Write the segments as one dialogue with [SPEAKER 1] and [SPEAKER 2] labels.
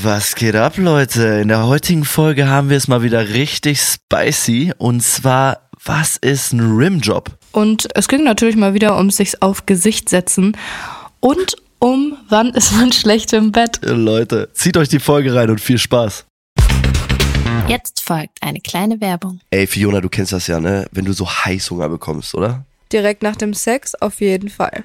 [SPEAKER 1] Was geht ab, Leute? In der heutigen Folge haben wir es mal wieder richtig spicy. Und zwar, was ist ein Rimjob?
[SPEAKER 2] Und es ging natürlich mal wieder um sich auf Gesicht setzen und um wann ist man schlecht im Bett.
[SPEAKER 1] Äh, Leute, zieht euch die Folge rein und viel Spaß.
[SPEAKER 3] Jetzt folgt eine kleine Werbung.
[SPEAKER 1] Ey, Fiona, du kennst das ja, ne? Wenn du so Heißhunger bekommst, oder?
[SPEAKER 2] Direkt nach dem Sex auf jeden Fall.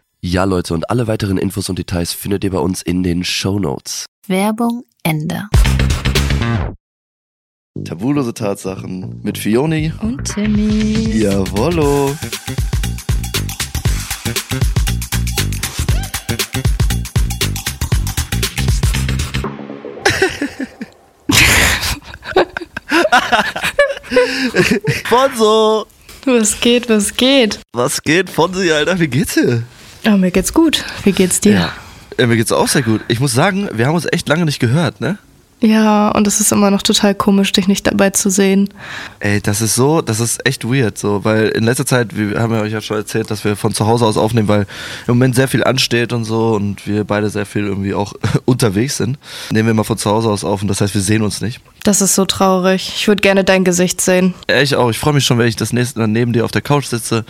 [SPEAKER 1] Ja, Leute, und alle weiteren Infos und Details findet ihr bei uns in den Show Notes.
[SPEAKER 3] Werbung Ende.
[SPEAKER 1] Tabulose Tatsachen mit Fioni.
[SPEAKER 2] Und Timmy.
[SPEAKER 1] Jawollo. Fonso!
[SPEAKER 2] Was geht, was geht?
[SPEAKER 1] Was geht, Fonsi, Alter? Wie geht's dir?
[SPEAKER 2] Oh, mir geht's gut. Wie geht's dir?
[SPEAKER 1] Ja, mir geht's auch sehr gut. Ich muss sagen, wir haben uns echt lange nicht gehört, ne?
[SPEAKER 2] Ja, und es ist immer noch total komisch, dich nicht dabei zu sehen.
[SPEAKER 1] Ey, das ist so, das ist echt weird, so, weil in letzter Zeit, wir haben ja euch ja schon erzählt, dass wir von zu Hause aus aufnehmen, weil im Moment sehr viel ansteht und so und wir beide sehr viel irgendwie auch unterwegs sind. Nehmen wir mal von zu Hause aus auf und das heißt, wir sehen uns nicht.
[SPEAKER 2] Das ist so traurig. Ich würde gerne dein Gesicht sehen.
[SPEAKER 1] Ja, ich auch. Ich freue mich schon, wenn ich das nächste Mal neben dir auf der Couch sitze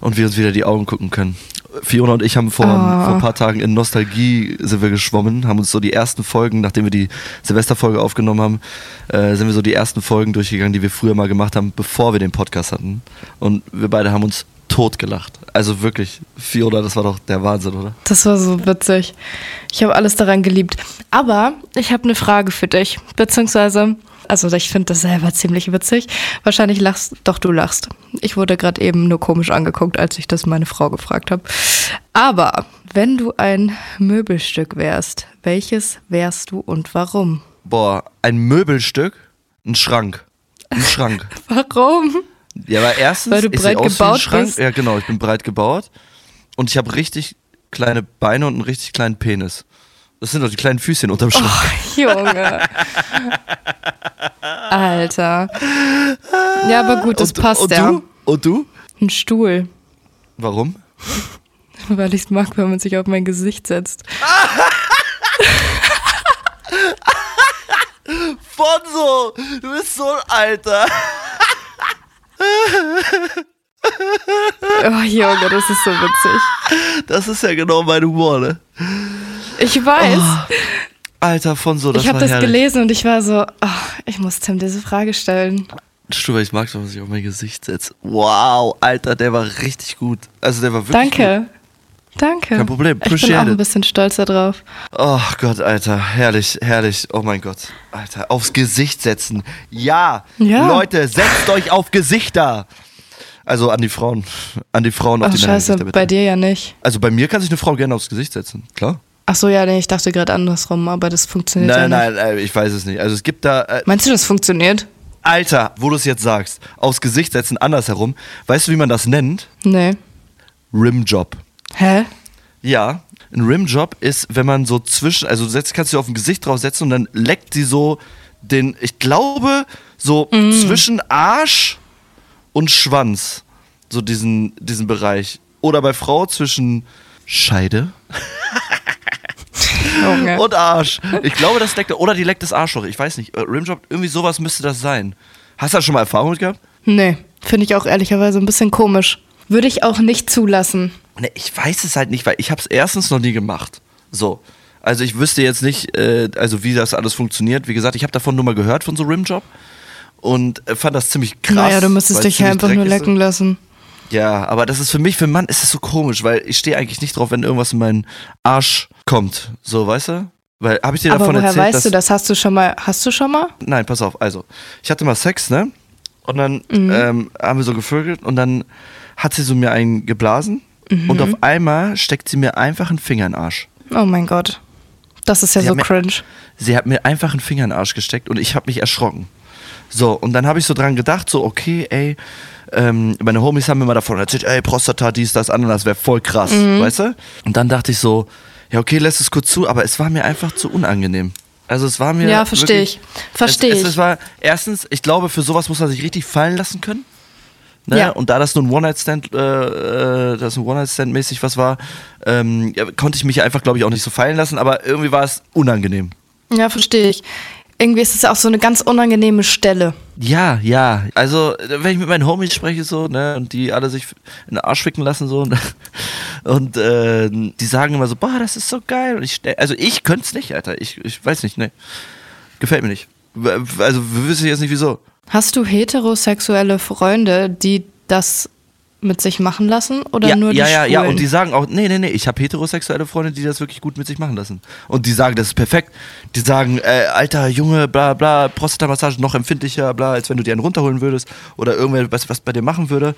[SPEAKER 1] und wir uns wieder die Augen gucken können. Fiona und ich haben vor,
[SPEAKER 2] Oh.
[SPEAKER 1] vor ein paar Tagen in Nostalgie sind wir geschwommen, haben uns so die ersten Folgen, nachdem wir die Silvesterfolge aufgenommen haben, äh, sind wir so die ersten Folgen durchgegangen, die wir früher mal gemacht haben, bevor wir den Podcast hatten. Und wir beide haben uns totgelacht. Also wirklich, Fiona, das war doch der Wahnsinn, oder?
[SPEAKER 2] Das war so witzig. Ich habe alles daran geliebt. Aber ich habe eine Frage für dich. Beziehungsweise, also ich finde das selber ziemlich witzig. Wahrscheinlich lachst, doch du lachst. Ich wurde gerade eben nur komisch angeguckt, als ich das meine Frau gefragt habe. Aber wenn du ein Möbelstück wärst, welches wärst du und warum?
[SPEAKER 1] Boah, ein Möbelstück, ein Schrank. Ein Schrank.
[SPEAKER 2] Warum?
[SPEAKER 1] Ja, aber erstens,
[SPEAKER 2] Weil du
[SPEAKER 1] ich
[SPEAKER 2] breit
[SPEAKER 1] aus ein
[SPEAKER 2] gebaut
[SPEAKER 1] Schrank.
[SPEAKER 2] bist?
[SPEAKER 1] Ja, genau, ich bin breit gebaut. Und ich habe richtig kleine Beine und einen richtig kleinen Penis. Das sind doch die kleinen Füßchen unterm Schrank.
[SPEAKER 2] Junge. Alter. Ja, aber gut, das
[SPEAKER 1] und,
[SPEAKER 2] passt
[SPEAKER 1] und
[SPEAKER 2] ja.
[SPEAKER 1] Du? Und du?
[SPEAKER 2] Ein Stuhl.
[SPEAKER 1] Warum?
[SPEAKER 2] Weil ich es mag, wenn man sich auf mein Gesicht setzt.
[SPEAKER 1] Fonso, du bist so ein Alter.
[SPEAKER 2] Oh, Junge, das ist so witzig.
[SPEAKER 1] Das ist ja genau mein Humor, ne?
[SPEAKER 2] Ich weiß.
[SPEAKER 1] Alter, Fonso, Oh, das
[SPEAKER 2] ich habe das
[SPEAKER 1] herrlich.
[SPEAKER 2] gelesen und ich war so, oh, ich muss Tim diese Frage stellen.
[SPEAKER 1] Stuber, ich mag es, wenn man sich auf mein Gesicht setzt. Wow, Alter, der war richtig gut. Also der war wirklich gut.
[SPEAKER 2] Danke.
[SPEAKER 1] Kein Problem,
[SPEAKER 2] Ich bin
[SPEAKER 1] appreciate
[SPEAKER 2] auch ein bisschen stolzer drauf.
[SPEAKER 1] Oh Gott, Alter, herrlich, herrlich. Oh mein Gott, Alter, aufs Gesicht setzen. Ja,
[SPEAKER 2] Ja.
[SPEAKER 1] Leute, setzt euch auf Gesichter. Also an die Frauen, an die Frauen auf
[SPEAKER 2] Ach,
[SPEAKER 1] die
[SPEAKER 2] scheiße,
[SPEAKER 1] bitte.
[SPEAKER 2] bei dir ja nicht.
[SPEAKER 1] Also bei mir kann sich eine Frau gerne aufs Gesicht setzen, klar.
[SPEAKER 2] Ach so, ja, nee, ich dachte gerade andersrum, aber das funktioniert ja
[SPEAKER 4] Nein,
[SPEAKER 2] nicht.
[SPEAKER 4] nein, äh, ich weiß es nicht. Also es gibt da, äh,
[SPEAKER 2] Meinst du, das funktioniert?
[SPEAKER 4] Alter, wo du es jetzt sagst, aufs Gesicht setzen, andersherum. Weißt du, wie man das nennt?
[SPEAKER 2] Nee.
[SPEAKER 4] Rimjob.
[SPEAKER 2] Hä?
[SPEAKER 4] Ja, ein Rimjob ist, wenn man so zwischen, also setzt, kannst du auf ein Gesicht draufsetzen und dann leckt sie so den, ich glaube, so zwischen Arsch und Schwanz. So diesen, diesen Bereich. Oder bei Frau zwischen Scheide
[SPEAKER 2] Junge.
[SPEAKER 4] und Arsch. Ich glaube, das leckt, oder die leckt das Arschloch. Ich weiß nicht. Äh, Rimjob, irgendwie sowas müsste das sein. Hast du da schon mal Erfahrung mit gehabt?
[SPEAKER 2] Nee, finde ich auch ehrlicherweise ein bisschen komisch. Würde ich auch nicht zulassen.
[SPEAKER 4] Ne, ich weiß es halt nicht, weil ich habe es erstens noch nie gemacht. So. Also ich wüsste jetzt nicht, äh, also wie das alles funktioniert. Wie gesagt, ich habe davon nur mal gehört von so Rimjob und äh, fand das ziemlich krass.
[SPEAKER 2] naja, du müsstest dich ja einfach nur
[SPEAKER 4] dreckig ist.
[SPEAKER 2] lecken lassen.
[SPEAKER 4] Ja, aber das ist für mich, für einen Mann ist es so komisch, weil ich stehe eigentlich nicht drauf, wenn irgendwas in meinen Arsch kommt. So, weißt du? Weil, habe ich dir
[SPEAKER 2] Aber
[SPEAKER 4] davon
[SPEAKER 2] woher
[SPEAKER 4] erzählt,
[SPEAKER 2] weißt
[SPEAKER 4] dass...
[SPEAKER 2] du das? Hast du schon mal, hast du schon mal?
[SPEAKER 4] Nein, pass auf. Also, ich hatte mal Sex, ne? Und dann
[SPEAKER 2] Mhm.
[SPEAKER 4] ähm, haben wir so gevögelt und dann hat sie so mir einen geblasen
[SPEAKER 2] Mhm.
[SPEAKER 4] und auf einmal steckt sie mir einfach einen Finger in den Arsch.
[SPEAKER 2] Oh mein Gott. Das ist ja
[SPEAKER 4] Sie
[SPEAKER 2] so
[SPEAKER 4] hat mir-
[SPEAKER 2] cringe.
[SPEAKER 4] Sie hat mir einfach einen Finger in den Arsch gesteckt und ich habe mich erschrocken. So, und dann habe ich so dran gedacht, so, okay, ey, ähm, meine Homies haben mir mal davon erzählt, ey, Prostata, dies, das, Ananas, wäre voll krass,
[SPEAKER 2] Mhm.
[SPEAKER 4] weißt du? Und dann dachte ich so, ja, okay, lässt es kurz zu, aber es war mir einfach zu unangenehm. Also es war mir.
[SPEAKER 2] Ja, verstehe ich. Verstehe ich.
[SPEAKER 4] Es, es war, erstens, ich glaube, für sowas muss man sich richtig fallen lassen können. Ne?
[SPEAKER 2] Ja.
[SPEAKER 4] Und da das nur ein One-Night-Stand, äh, äh, das ein One-Night-Stand-mäßig was war, ähm, konnte ich mich einfach, glaube ich, auch nicht so fallen lassen, aber irgendwie war es unangenehm.
[SPEAKER 2] Ja, verstehe ich. Irgendwie ist es auch so eine ganz unangenehme Stelle.
[SPEAKER 4] Ja, ja. Also, wenn ich mit meinen Homies spreche, so, ne, und die alle sich in den Arsch ficken lassen, so, und, und äh, die sagen immer so, boah, das ist so geil. Und ich, also, ich könnte es nicht, Alter. Ich, ich weiß nicht, ne. Gefällt mir nicht. Also, wüsste ich jetzt nicht wieso.
[SPEAKER 2] Hast du heterosexuelle Freunde, die das mit sich machen lassen oder
[SPEAKER 4] ja,
[SPEAKER 2] nur die
[SPEAKER 4] ja, ja, ja,
[SPEAKER 2] Schwulen?
[SPEAKER 4] und die sagen auch, nee, nee, nee, ich habe heterosexuelle Freunde, die das wirklich gut mit sich machen lassen. Und die sagen, das ist perfekt. Die sagen, äh, alter Junge, bla bla, Prostatamassage noch empfindlicher, bla, als wenn du dir einen runterholen würdest oder irgendwer was, was bei dir machen würde.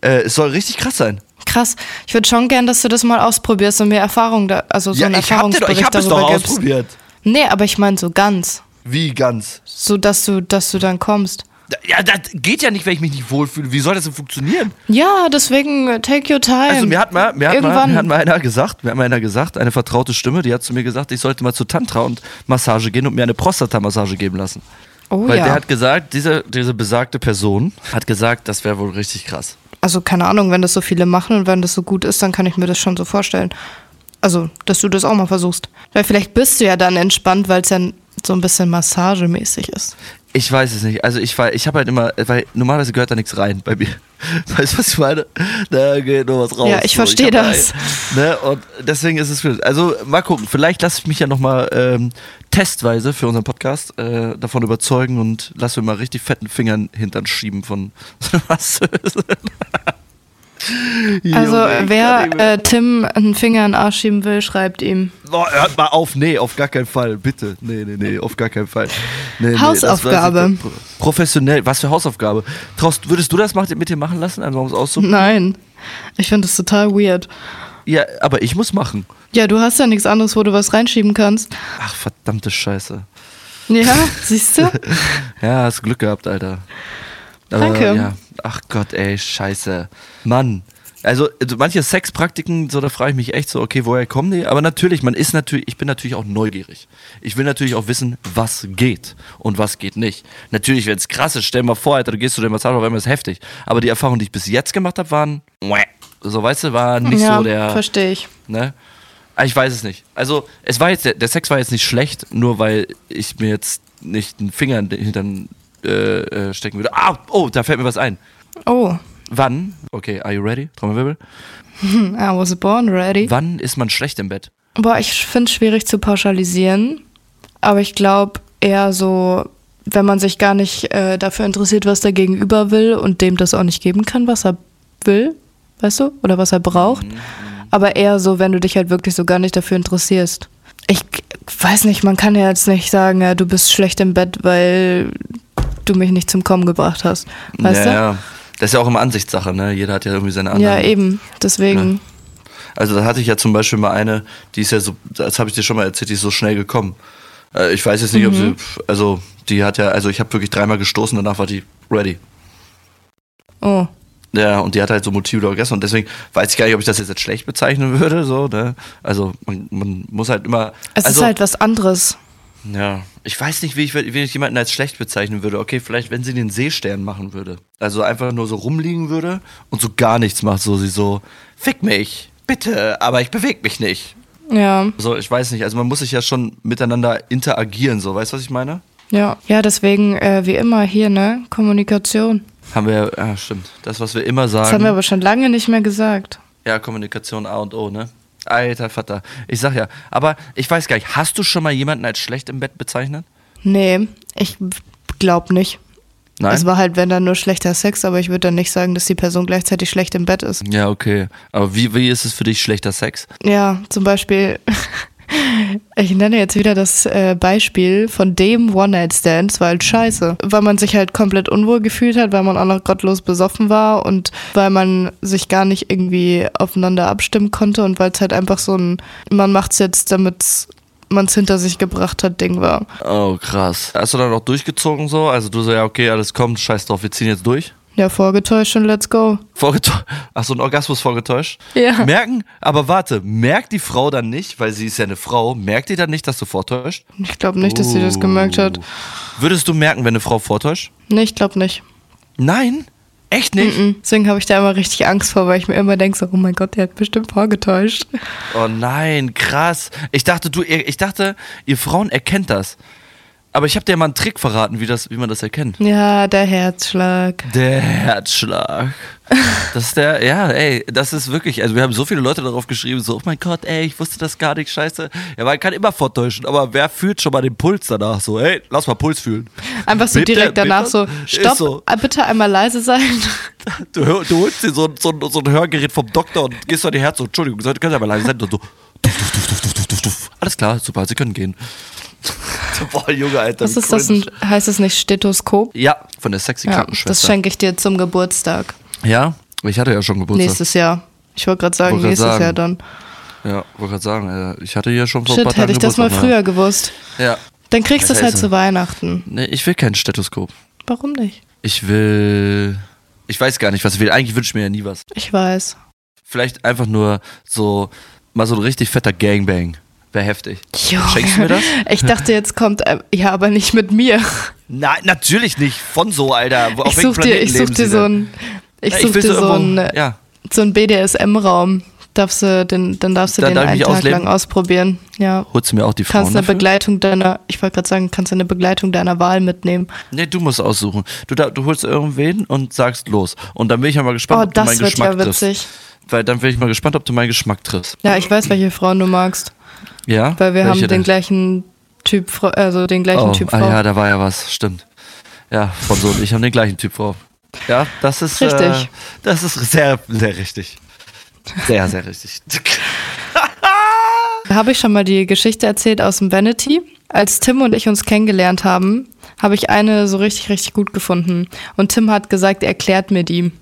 [SPEAKER 4] Äh, es soll richtig krass sein.
[SPEAKER 2] Krass. Ich würde schon gern, dass du das mal ausprobierst und mir Erfahrung da, also so einen
[SPEAKER 4] ich hab, doch,
[SPEAKER 2] Erfahrungsbericht
[SPEAKER 4] ich hab es
[SPEAKER 2] darüber
[SPEAKER 4] doch
[SPEAKER 2] gibst.
[SPEAKER 4] ausprobiert.
[SPEAKER 2] Nee, aber ich meine so ganz.
[SPEAKER 4] Wie ganz?
[SPEAKER 2] So dass du, dass du dann kommst.
[SPEAKER 4] Ja, das geht ja nicht, wenn ich mich nicht wohlfühle. Wie soll das denn funktionieren?
[SPEAKER 2] Ja, deswegen äh, take your time.
[SPEAKER 4] Also mir hat mal, mir hat mal, mir hat mal einer gesagt, mir hat mal einer gesagt, eine vertraute Stimme, die hat zu mir gesagt, ich sollte mal zu Tantra und Massage gehen und mir eine Prostata-Massage geben lassen.
[SPEAKER 2] oh
[SPEAKER 4] Weil
[SPEAKER 2] ja.
[SPEAKER 4] der hat gesagt, diese, diese besagte Person hat gesagt, das wäre wohl richtig krass.
[SPEAKER 2] also keine Ahnung, wenn das so viele machen und wenn das so gut ist, dann kann ich mir das schon so vorstellen. Also, dass du das auch mal versuchst. Weil vielleicht bist du ja dann entspannt, weil es ja so ein bisschen massagemäßig ist.
[SPEAKER 4] Ich weiß es nicht. Also ich war, ich habe halt immer, weil normalerweise gehört da nichts rein bei mir. Weißt du, was ich meine? Da geht nur was raus.
[SPEAKER 2] Ja, ich
[SPEAKER 4] So,
[SPEAKER 2] verstehe das.
[SPEAKER 4] ein- Ne? Und deswegen ist es für, also mal gucken. Vielleicht lasse ich mich ja nochmal ähm, testweise für unseren Podcast äh, davon überzeugen und lasse mir mal richtig fetten Fingern hintern schieben von was.
[SPEAKER 2] Also, wer äh, Tim einen Finger in den Arsch schieben will, schreibt ihm.
[SPEAKER 4] Boah, hört mal auf, nee, auf gar keinen Fall, bitte. Nee, nee, nee, auf gar keinen Fall. Nee, nee,
[SPEAKER 2] Hausaufgabe.
[SPEAKER 4] war- Professionell, was für Hausaufgabe? Traust, würdest du das mit dir machen lassen, einfach um es auszuprobieren?
[SPEAKER 2] Nein. Ich finde das total weird.
[SPEAKER 4] Ja, aber ich muss machen.
[SPEAKER 2] Ja, du hast ja nichts anderes, wo du was reinschieben kannst.
[SPEAKER 4] Ach, verdammte Scheiße.
[SPEAKER 2] Ja, siehst du?
[SPEAKER 4] Ja, hast Glück gehabt, Alter.
[SPEAKER 2] Danke.
[SPEAKER 4] Ja. Ach Gott, ey, scheiße. Mann. Also, also manche Sexpraktiken, so da frage ich mich echt so, okay, woher kommen die? Aber natürlich, man ist natürlich, ich bin natürlich auch neugierig. Ich will natürlich auch wissen, was geht und was geht nicht. Natürlich, wenn es krass ist, stell dir mal vor, Alter, du gehst zu der Massage, auf einmal ist heftig. Aber die Erfahrungen, die ich bis jetzt gemacht habe, waren, so weißt du, war nicht
[SPEAKER 2] ja,
[SPEAKER 4] so der.
[SPEAKER 2] verstehe ich.
[SPEAKER 4] Ne? Ah, Ich weiß es nicht. Also, es war jetzt, der, der Sex war jetzt nicht schlecht, nur weil ich mir jetzt nicht einen Finger in den Hintern äh, äh, stecken würde. Ah, oh, da fällt mir was ein.
[SPEAKER 2] Oh,
[SPEAKER 4] Wann, okay, are you ready? Trommelwirbel.
[SPEAKER 2] I was born ready.
[SPEAKER 4] Wann ist man schlecht im Bett?
[SPEAKER 2] Boah, ich finde es schwierig zu pauschalisieren, aber ich glaube eher so, wenn man sich gar nicht äh, dafür interessiert, was der Gegenüber will und dem das auch nicht geben kann, was er will, weißt du, oder was er braucht. Aber eher so, wenn du dich halt wirklich so gar nicht dafür interessierst. Ich weiß nicht, man kann ja jetzt nicht sagen, ja, du bist schlecht im Bett, weil du mich nicht zum Kommen gebracht hast. Weißt
[SPEAKER 4] ja, ja. Das ist ja auch immer Ansichtssache, ne? Jeder hat ja irgendwie seine
[SPEAKER 2] du?
[SPEAKER 4] anderen.
[SPEAKER 2] Ja, eben. Deswegen.
[SPEAKER 4] Also da hatte ich ja zum Beispiel mal eine, die ist ja so, das habe ich dir schon mal erzählt, die ist so schnell gekommen. Äh, ich weiß jetzt nicht, ob sie, also die hat ja, also ich habe wirklich dreimal gestoßen, danach war die ready.
[SPEAKER 2] Oh.
[SPEAKER 4] Ja, und die hat halt so Multiple Orgasmen und deswegen weiß ich gar nicht, ob ich das jetzt als schlecht bezeichnen würde, so, ne? Also man, man muss halt immer.
[SPEAKER 2] Es
[SPEAKER 4] also,
[SPEAKER 2] ist halt was anderes.
[SPEAKER 4] Ja, ich weiß nicht, wie ich, wie ich jemanden als schlecht bezeichnen würde. Okay, vielleicht, wenn sie den Seestern machen würde. Also einfach nur so rumliegen würde und so gar nichts macht. So, sie so, fick mich, bitte, aber ich bewege mich nicht.
[SPEAKER 2] Ja.
[SPEAKER 4] So, ich weiß nicht. Also man muss sich ja schon miteinander interagieren, so. Weißt du, was ich meine?
[SPEAKER 2] Ja. Ja, deswegen, äh, wie immer hier, ne? Kommunikation.
[SPEAKER 4] Haben wir, ja, stimmt. Das, was wir immer sagen.
[SPEAKER 2] Das haben wir aber schon lange nicht mehr gesagt.
[SPEAKER 4] Ja, Kommunikation A und O, ne? Alter Vater. Ich sag ja, aber ich weiß gar nicht, hast du schon mal jemanden als schlecht im Bett bezeichnet?
[SPEAKER 2] Nee, ich glaub nicht.
[SPEAKER 4] Nein.
[SPEAKER 2] Es war halt, wenn dann nur schlechter Sex, aber ich würde dann nicht sagen, dass die Person gleichzeitig schlecht im Bett ist.
[SPEAKER 4] ja, okay. Aber wie, wie ist es für dich schlechter Sex?
[SPEAKER 2] Ja, zum Beispiel, ich nenne jetzt wieder das äh, Beispiel von dem One-Night-Stand, es war halt scheiße. Weil man sich halt komplett unwohl gefühlt hat, weil man auch noch gottlos besoffen war und weil man sich gar nicht irgendwie aufeinander abstimmen konnte und weil es halt einfach so ein, man macht's jetzt, damit man es hinter sich gebracht hat, Ding war.
[SPEAKER 4] Oh, krass. Hast du dann auch durchgezogen so? Also du so, ja, okay, alles kommt, scheiß drauf, wir ziehen jetzt durch?
[SPEAKER 2] Ja, vorgetäuscht und let's go.
[SPEAKER 4] Vorgetäuscht. Ach so, ein Orgasmus vorgetäuscht?
[SPEAKER 2] Ja.
[SPEAKER 4] Merken, aber warte, merkt die Frau dann nicht, weil sie ist ja eine Frau, merkt die dann nicht, dass du vortäuscht?
[SPEAKER 2] Ich glaube nicht, dass sie das gemerkt hat.
[SPEAKER 4] Würdest du merken, wenn eine Frau vortäuscht?
[SPEAKER 2] Nee, ich glaube nicht.
[SPEAKER 4] Nein? Echt nicht?
[SPEAKER 2] Mhm. Deswegen habe ich da immer richtig Angst vor, weil ich mir immer denke, so, oh mein Gott, der hat bestimmt vorgetäuscht.
[SPEAKER 4] Oh nein, krass. Ich dachte, du, ich dachte, ihr Frauen erkennt das. Aber ich habe dir mal einen Trick verraten, wie, das, wie man das erkennt.
[SPEAKER 2] Ja, der Herzschlag.
[SPEAKER 4] Der Herzschlag. Das ist der, ja, ey, das ist wirklich, also wir haben so viele Leute darauf geschrieben, so, oh mein Gott, ey, ich wusste das gar nicht, scheiße. Ja, man kann immer vortäuschen, aber wer fühlt schon mal den Puls danach? So, ey, lass mal Puls fühlen.
[SPEAKER 2] Einfach so
[SPEAKER 4] Bebt
[SPEAKER 2] direkt
[SPEAKER 4] der-
[SPEAKER 2] danach so, stopp,
[SPEAKER 4] so.
[SPEAKER 2] äh, bitte einmal leise sein.
[SPEAKER 4] Du, du holst dir so, so, so ein Hörgerät vom Doktor und gehst an die Herz so, Entschuldigung, können Sie aber leise sein? Und so, duf, duf, duf, duf, duf, duf, duf. Alles klar, super, Sie können gehen. Boah, Junge, Alter.
[SPEAKER 2] Was ist das, ein, heißt das nicht Stethoskop?
[SPEAKER 4] Ja, von der sexy
[SPEAKER 2] Ja, das
[SPEAKER 4] Krankenschwester.
[SPEAKER 2] schenke ich dir zum Geburtstag.
[SPEAKER 4] ja, ich hatte ja schon Geburtstag.
[SPEAKER 2] Nächstes Jahr. Ich wollte gerade sagen,
[SPEAKER 4] Wollte grad
[SPEAKER 2] nächstes
[SPEAKER 4] sagen.
[SPEAKER 2] Jahr dann.
[SPEAKER 4] Ja, wollte gerade sagen, äh, ich hatte ja schon vor ein
[SPEAKER 2] Shit,
[SPEAKER 4] paar Tagen
[SPEAKER 2] hätte ich das mal
[SPEAKER 4] Geburtstag,
[SPEAKER 2] früher gewusst.
[SPEAKER 4] Ja.
[SPEAKER 2] Dann kriegst du es halt zu Weihnachten.
[SPEAKER 4] Nee, ich will kein Stethoskop.
[SPEAKER 2] Warum nicht?
[SPEAKER 4] Ich will. Ich weiß gar nicht, was ich will. Eigentlich wünsche ich mir ja nie was.
[SPEAKER 2] Ich weiß.
[SPEAKER 4] Vielleicht einfach nur so, mal so ein richtig fetter Gangbang. Wäre heftig.
[SPEAKER 2] Junge.
[SPEAKER 4] Schenkst du mir das?
[SPEAKER 2] Ich dachte, jetzt kommt, äh, ja, aber nicht mit mir.
[SPEAKER 4] Nein, natürlich nicht. Von so, Alter. Auf
[SPEAKER 2] Ich such dir, ich such dir so
[SPEAKER 4] denn?
[SPEAKER 2] ein, ich
[SPEAKER 4] Ja,
[SPEAKER 2] such
[SPEAKER 4] will
[SPEAKER 2] dir so
[SPEAKER 4] irgendwo-
[SPEAKER 2] ein,
[SPEAKER 4] Ja.
[SPEAKER 2] so ein BDSM-Raum. Darfst du, den, dann darfst du
[SPEAKER 4] Dann
[SPEAKER 2] den
[SPEAKER 4] darf ich
[SPEAKER 2] einen Tag
[SPEAKER 4] ausleben?
[SPEAKER 2] lang ausprobieren. Ja.
[SPEAKER 4] Holst du mir auch die Frauen
[SPEAKER 2] Kannst eine
[SPEAKER 4] dafür?
[SPEAKER 2] Begleitung deiner, ich wollte gerade sagen, kannst eine Begleitung deiner Wahl mitnehmen.
[SPEAKER 4] Nee, du musst aussuchen. Du, da, du holst irgendwen und sagst los. Und dann bin ich ja mal gespannt,
[SPEAKER 2] Oh,
[SPEAKER 4] ob du
[SPEAKER 2] das
[SPEAKER 4] meinen
[SPEAKER 2] wird
[SPEAKER 4] Geschmack
[SPEAKER 2] ja
[SPEAKER 4] triffst.
[SPEAKER 2] witzig.
[SPEAKER 4] Weil dann bin ich mal gespannt, ob du meinen Geschmack triffst.
[SPEAKER 2] Ja, ich weiß, welche Frauen du magst.
[SPEAKER 4] Ja?
[SPEAKER 2] Weil wir
[SPEAKER 4] Welche
[SPEAKER 2] haben den
[SPEAKER 4] denn?
[SPEAKER 2] gleichen Typ, also den gleichen
[SPEAKER 4] oh,
[SPEAKER 2] Typ
[SPEAKER 4] ah,
[SPEAKER 2] Frau.
[SPEAKER 4] ja, da war ja was, stimmt. Ja, von so und ich haben den gleichen Typ Frau. Ja, das ist
[SPEAKER 2] Richtig.
[SPEAKER 4] Äh, das ist sehr, sehr richtig. Sehr, sehr richtig.
[SPEAKER 2] Habe ich schon mal die Geschichte erzählt aus dem Vanity? Als Tim und ich uns kennengelernt haben, habe ich eine so richtig, richtig gut gefunden. Und Tim hat gesagt, er erklärt mir die.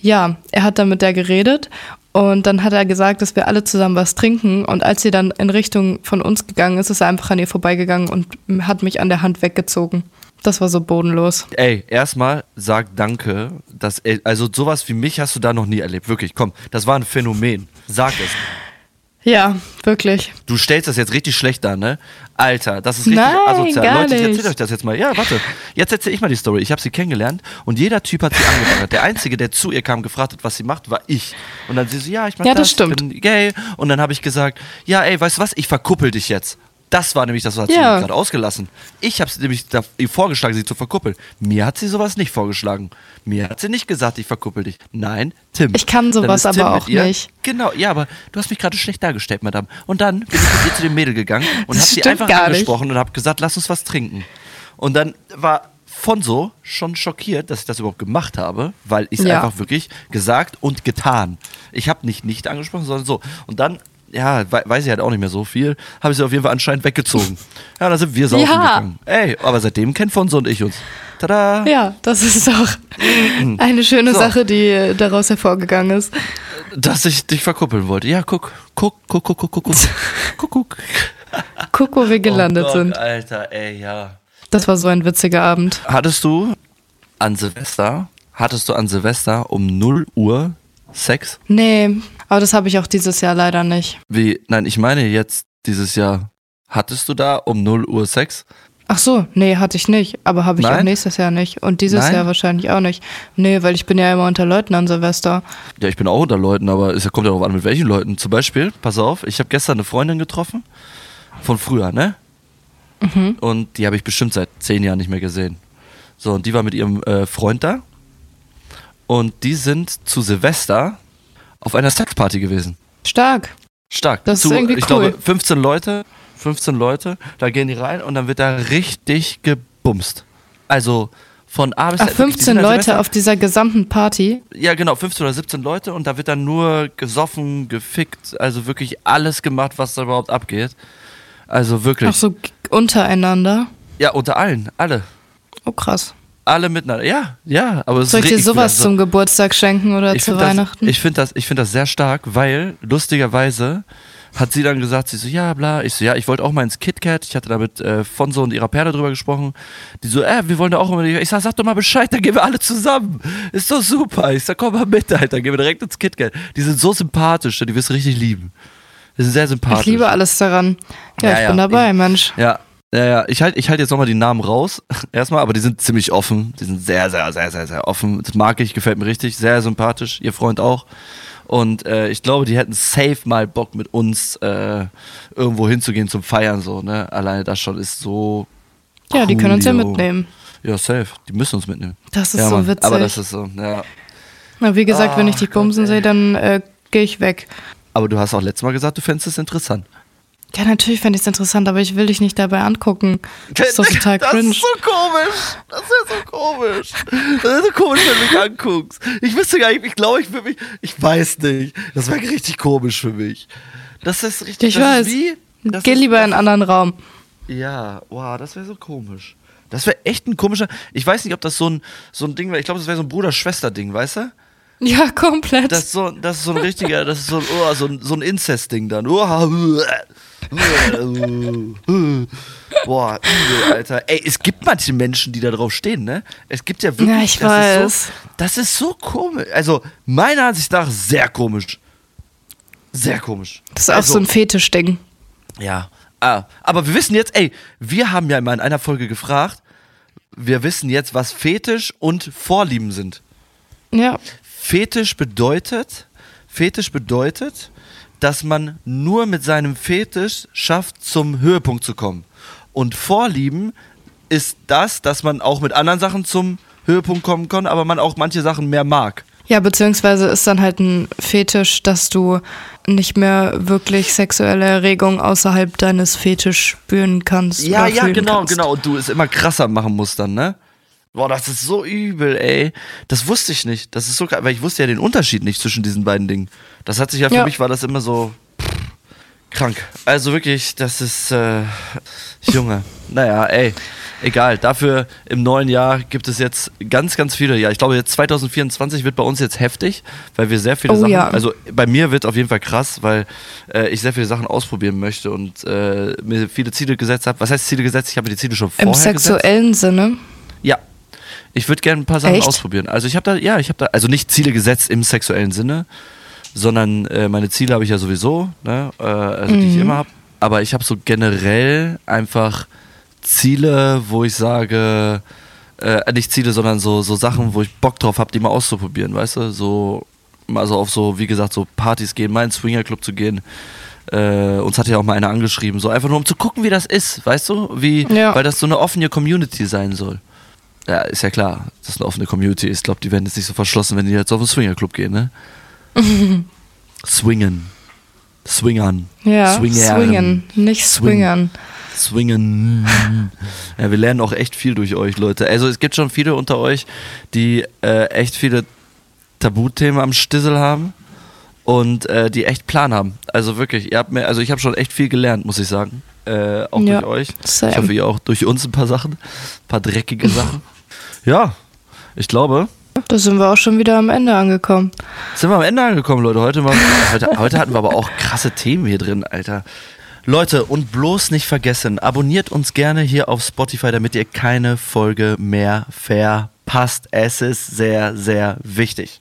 [SPEAKER 2] Ja, er hat dann mit der geredet und dann hat er gesagt, dass wir alle zusammen was trinken. Und als sie dann in Richtung von uns gegangen ist, ist er einfach an ihr vorbeigegangen und hat mich an der Hand weggezogen. Das war so bodenlos.
[SPEAKER 4] Ey, erstmal sag danke, dass, ey, also sowas wie mich hast du da noch nie erlebt. Wirklich, komm, das war ein Phänomen. Sag es.
[SPEAKER 2] Ja, wirklich.
[SPEAKER 4] Du stellst das jetzt richtig schlecht dar, ne? Alter, das ist richtig
[SPEAKER 2] Nein,
[SPEAKER 4] asozial. Leute, ich
[SPEAKER 2] nicht.
[SPEAKER 4] erzähl euch das jetzt mal. Ja, warte. Jetzt erzähl ich mal die Story. Ich habe sie kennengelernt und jeder Typ hat sie angebaggert. Der Einzige, der zu ihr kam, gefragt hat, was sie macht, war ich. Und dann sie so, ja, ich mach
[SPEAKER 2] Ja, das
[SPEAKER 4] das,
[SPEAKER 2] stimmt.
[SPEAKER 4] ich bin gay. Und dann habe ich gesagt, ja, ey, weißt du was, ich verkuppel dich jetzt. Das war nämlich das, was hat
[SPEAKER 2] Ja.
[SPEAKER 4] sie gerade ausgelassen. Ich habe nämlich da, ihr vorgeschlagen, sie zu verkuppeln. Mir hat sie sowas nicht vorgeschlagen. Mir hat sie nicht gesagt, ich verkuppel dich. Nein, Tim.
[SPEAKER 2] Ich kann sowas
[SPEAKER 4] Tim
[SPEAKER 2] aber
[SPEAKER 4] mit
[SPEAKER 2] auch nicht.
[SPEAKER 4] Genau, ja, aber du hast mich gerade schlecht dargestellt, Madame. Und dann bin ich mit ihr zu dem Mädel gegangen und habe sie einfach angesprochen und habe gesagt, lass uns was trinken. Und dann war Fonso schon schockiert, dass ich das überhaupt gemacht habe, weil ich es
[SPEAKER 2] Ja.
[SPEAKER 4] einfach wirklich gesagt und getan. Ich habe nicht nicht angesprochen, sondern so. Und dann, ja, we weiß ich halt auch nicht mehr so viel, habe ich sie auf jeden Fall anscheinend weggezogen. Ja, dann sind wir saufen
[SPEAKER 2] Ja.
[SPEAKER 4] gegangen. Ey, aber seitdem kennt Fonso und ich uns. Tada!
[SPEAKER 2] Ja, das ist auch eine schöne
[SPEAKER 4] So.
[SPEAKER 2] Sache, die daraus hervorgegangen ist.
[SPEAKER 4] dass ich dich verkuppeln wollte. Ja, guck, guck, guck, guck, guck, guck, guck, guck, guck.
[SPEAKER 2] Guck, wo wir gelandet
[SPEAKER 4] oh Gott,
[SPEAKER 2] sind.
[SPEAKER 4] Alter, ey, ja.
[SPEAKER 2] Das war so ein witziger Abend.
[SPEAKER 4] Hattest du an Silvester, hattest du an Silvester um 0 Uhr Sex?
[SPEAKER 2] Nee, aber das habe ich auch dieses Jahr leider nicht.
[SPEAKER 4] Wie, nein, ich meine jetzt dieses Jahr. Hattest du da um 0 Uhr Sex?
[SPEAKER 2] Ach so, nee, hatte ich nicht. Aber habe ich auch
[SPEAKER 4] Nein?
[SPEAKER 2] nächstes Jahr nicht. Und dieses
[SPEAKER 4] Nein?
[SPEAKER 2] Jahr wahrscheinlich auch nicht. Nee, weil ich bin ja immer unter Leuten an Silvester.
[SPEAKER 4] Ja, ich bin auch unter Leuten, aber es kommt ja darauf an, mit welchen Leuten. Zum Beispiel, pass auf, ich habe gestern eine Freundin getroffen. Von früher, ne? Und die habe ich bestimmt seit zehn Jahren nicht mehr gesehen. So, und die war mit ihrem äh, Freund da. Und die sind zu Silvester auf einer Sexparty gewesen.
[SPEAKER 2] Stark.
[SPEAKER 4] Stark.
[SPEAKER 2] Das ist
[SPEAKER 4] zu,
[SPEAKER 2] irgendwie
[SPEAKER 4] ich
[SPEAKER 2] cool.
[SPEAKER 4] glaube, 15 Leute, 15 Leute, da gehen die rein und dann wird da richtig gebumst. Also von A bis
[SPEAKER 2] Ach,
[SPEAKER 4] Z. Die
[SPEAKER 2] 15
[SPEAKER 4] sind an
[SPEAKER 2] Leute auf dieser gesamten Party.
[SPEAKER 4] ja, genau, 15 oder 17 Leute und da wird dann nur gesoffen, gefickt, also wirklich alles gemacht, was da überhaupt abgeht. Also wirklich.
[SPEAKER 2] Ach so, untereinander.
[SPEAKER 4] Ja, unter allen, alle.
[SPEAKER 2] Oh, krass.
[SPEAKER 4] Alle miteinander. Ja, ja, aber
[SPEAKER 2] Soll ich dir sowas
[SPEAKER 4] cool.
[SPEAKER 2] zum Geburtstag schenken oder
[SPEAKER 4] ich
[SPEAKER 2] zu
[SPEAKER 4] find das,
[SPEAKER 2] Weihnachten?
[SPEAKER 4] ich finde das, ich find das sehr stark, weil lustigerweise hat sie dann gesagt, sie so, ja, bla. Ich so, ja, ich wollte auch mal ins KitKat. Ich hatte da mit äh, Fonso und ihrer Perle drüber gesprochen. Die so, äh, wir wollen da auch immer. Ich sag, sag doch mal Bescheid, dann gehen wir alle zusammen. Ist doch super. Ich sag, komm mal mit, Alter. Gehen wir direkt ins KitKat. Die sind so sympathisch, die wirst du richtig lieben. Die sind sehr sympathisch.
[SPEAKER 2] ich liebe alles daran. Ja,
[SPEAKER 4] Ja,
[SPEAKER 2] ich
[SPEAKER 4] ja.
[SPEAKER 2] bin dabei, Mensch.
[SPEAKER 4] Ja, ja, ja. Ich halte ich halt jetzt nochmal die Namen raus. Erstmal, aber die sind ziemlich offen. Die sind sehr, sehr, sehr, sehr, sehr offen. Das mag ich, gefällt mir richtig. Sehr sympathisch. Ihr Freund auch. Und äh, ich glaube, die hätten safe mal Bock mit uns äh, irgendwo hinzugehen zum Feiern so, ne? Alleine das schon ist so.
[SPEAKER 2] Ja, die können uns ja mitnehmen.
[SPEAKER 4] Ja, safe. Die müssen uns mitnehmen.
[SPEAKER 2] Das ist
[SPEAKER 4] ja,
[SPEAKER 2] so
[SPEAKER 4] Mann.
[SPEAKER 2] witzig.
[SPEAKER 4] Aber das ist so, ja.
[SPEAKER 2] Na, wie gesagt, wenn ich dich bumsen sehe, dann äh, gehe ich weg.
[SPEAKER 4] Aber du hast auch letztes Mal gesagt, du fändest es interessant.
[SPEAKER 2] Ja, natürlich fände ich es interessant, aber ich will dich nicht dabei angucken. Das ist doch total
[SPEAKER 4] Das
[SPEAKER 2] cringe.
[SPEAKER 4] ist so komisch. Das ist so komisch. Das ist so komisch, wenn du mich anguckst. Ich wüsste gar nicht, ich glaube, ich würde mich, ich weiß nicht. Das wäre richtig komisch für mich. Das ist richtig,
[SPEAKER 2] Ich
[SPEAKER 4] das
[SPEAKER 2] weiß.
[SPEAKER 4] Wie, das
[SPEAKER 2] Geh
[SPEAKER 4] ist,
[SPEAKER 2] lieber
[SPEAKER 4] das
[SPEAKER 2] in einen anderen Raum.
[SPEAKER 4] Ja, wow, das wäre so komisch. Das wäre echt ein komischer, ich weiß nicht, ob das so ein, so ein Ding wäre, ich glaube, das wäre so ein Bruder-Schwester-Ding, weißt du?
[SPEAKER 2] Ja, komplett.
[SPEAKER 4] Das ist so, das ist so ein richtiger, das ist so ein, oh, so ein, so ein Inzest-Ding dann. Oh, Boah, übel, Alter. Ey, es gibt manche Menschen, die da drauf stehen, ne? Es gibt ja wirklich.
[SPEAKER 2] Ja, ich
[SPEAKER 4] das
[SPEAKER 2] weiß.
[SPEAKER 4] Ist so, das ist so komisch. Also, meiner Ansicht nach sehr komisch. Sehr komisch.
[SPEAKER 2] das ist auch
[SPEAKER 4] also,
[SPEAKER 2] so ein Fetischding.
[SPEAKER 4] Ja. Ah, aber wir wissen jetzt, ey, wir haben ja mal in einer Folge gefragt, wir wissen jetzt, was Fetisch und Vorlieben sind.
[SPEAKER 2] Ja.
[SPEAKER 4] Fetisch bedeutet, Fetisch bedeutet, dass man nur mit seinem Fetisch schafft, zum Höhepunkt zu kommen. Und Vorlieben ist das, dass man auch mit anderen Sachen zum Höhepunkt kommen kann, aber man auch manche Sachen mehr mag.
[SPEAKER 2] Ja, beziehungsweise ist dann halt ein Fetisch, dass du nicht mehr wirklich sexuelle Erregung außerhalb deines Fetisch spüren kannst.
[SPEAKER 4] Ja, ja, genau,
[SPEAKER 2] kannst.
[SPEAKER 4] genau. Und du es immer krasser machen musst dann, ne? Boah, das ist so übel, ey. Das wusste ich nicht. Das ist so geil, weil ich wusste ja den Unterschied nicht zwischen diesen beiden Dingen. Das hat sich ja für
[SPEAKER 2] Ja.
[SPEAKER 4] mich war das immer so pff, krank. Also wirklich, das ist äh, Junge. Naja, ey, egal. Dafür im neuen Jahr gibt es jetzt ganz, ganz viele. Ja, ich glaube jetzt 2024 wird bei uns jetzt heftig, weil wir sehr viele
[SPEAKER 2] Oh
[SPEAKER 4] Sachen.
[SPEAKER 2] ja.
[SPEAKER 4] Also bei mir wird auf jeden Fall krass, weil äh, ich sehr viele Sachen ausprobieren möchte und äh, mir viele Ziele gesetzt habe. Was heißt Ziele gesetzt? Ich habe mir die Ziele schon
[SPEAKER 2] Im
[SPEAKER 4] vorher gesetzt.
[SPEAKER 2] sexuellen Sinne.
[SPEAKER 4] Ich würde gerne ein paar Sachen
[SPEAKER 2] Echt?
[SPEAKER 4] ausprobieren. Also ich habe da, ja, ich habe da, also nicht Ziele gesetzt im sexuellen Sinne, sondern äh, meine Ziele habe ich ja sowieso, ne, äh, also die ich
[SPEAKER 2] Mhm.
[SPEAKER 4] immer habe. Aber ich habe so generell einfach Ziele, wo ich sage, äh, nicht Ziele, sondern so, so Sachen, wo ich Bock drauf habe, die mal auszuprobieren, weißt du? So, mal so auf so, wie gesagt, so Partys gehen, mal in den Swingerclub zu gehen. Äh, uns hat ja auch mal einer angeschrieben, so einfach nur um zu gucken, wie das ist, weißt du? Wie,
[SPEAKER 2] Ja.
[SPEAKER 4] weil das so eine offene Community sein soll. Ja, ist ja klar, dass es eine offene Community ist. Ich glaube, die werden jetzt nicht so verschlossen, wenn die jetzt auf den Swingerclub gehen, ne? Swingen. Swingern.
[SPEAKER 2] Ja,
[SPEAKER 4] Swingern.
[SPEAKER 2] swingen, nicht
[SPEAKER 4] Swing.
[SPEAKER 2] swingern.
[SPEAKER 4] Swingen. Ja, wir lernen auch echt viel durch euch, Leute. Also es gibt schon viele unter euch, die äh, echt viele Tabuthemen am Stissel haben und äh, die echt Plan haben. Also wirklich, ihr habt mir, also ich habe schon echt viel gelernt, muss ich sagen. Äh, auch
[SPEAKER 2] Ja,
[SPEAKER 4] durch euch.
[SPEAKER 2] same.
[SPEAKER 4] Ich hoffe, ihr auch durch uns ein paar Sachen, ein paar dreckige Sachen. Ja, ich glaube,
[SPEAKER 2] Da sind wir auch schon wieder am Ende angekommen.
[SPEAKER 4] Sind wir am Ende angekommen, Leute. Heute, war, heute, heute hatten wir aber auch krasse Themen hier drin, Alter. Leute, und bloß nicht vergessen, abonniert uns gerne hier auf Spotify, damit ihr keine Folge mehr verpasst. Es ist sehr, sehr wichtig.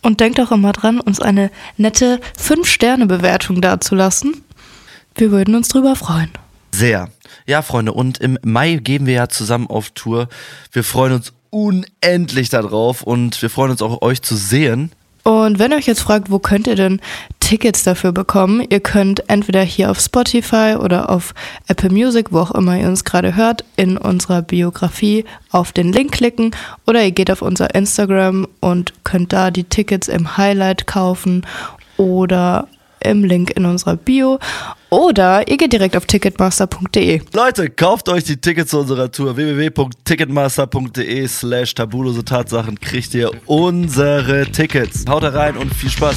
[SPEAKER 2] Und denkt auch immer dran, uns eine nette 5-Sterne-Bewertung dazulassen. Wir würden uns drüber freuen.
[SPEAKER 4] Sehr. Ja, Freunde, und im Mai gehen wir ja zusammen auf Tour. Wir freuen uns unendlich darauf und wir freuen uns auch, euch zu sehen.
[SPEAKER 2] Und wenn ihr euch jetzt fragt, wo könnt ihr denn Tickets dafür bekommen, ihr könnt entweder hier auf Spotify oder auf Apple Music, wo auch immer ihr uns gerade hört, in unserer Biografie auf den Link klicken oder ihr geht auf unser Instagram und könnt da die Tickets im Highlight kaufen oder im Link in unserer Bio. Oder ihr geht direkt auf ticketmaster.de.
[SPEAKER 4] Leute, kauft euch die Tickets zu unserer Tour. www.ticketmaster.de slash tabulose Tatsachen kriegt ihr unsere Tickets. Haut rein und viel Spaß.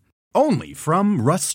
[SPEAKER 5] Only from Rust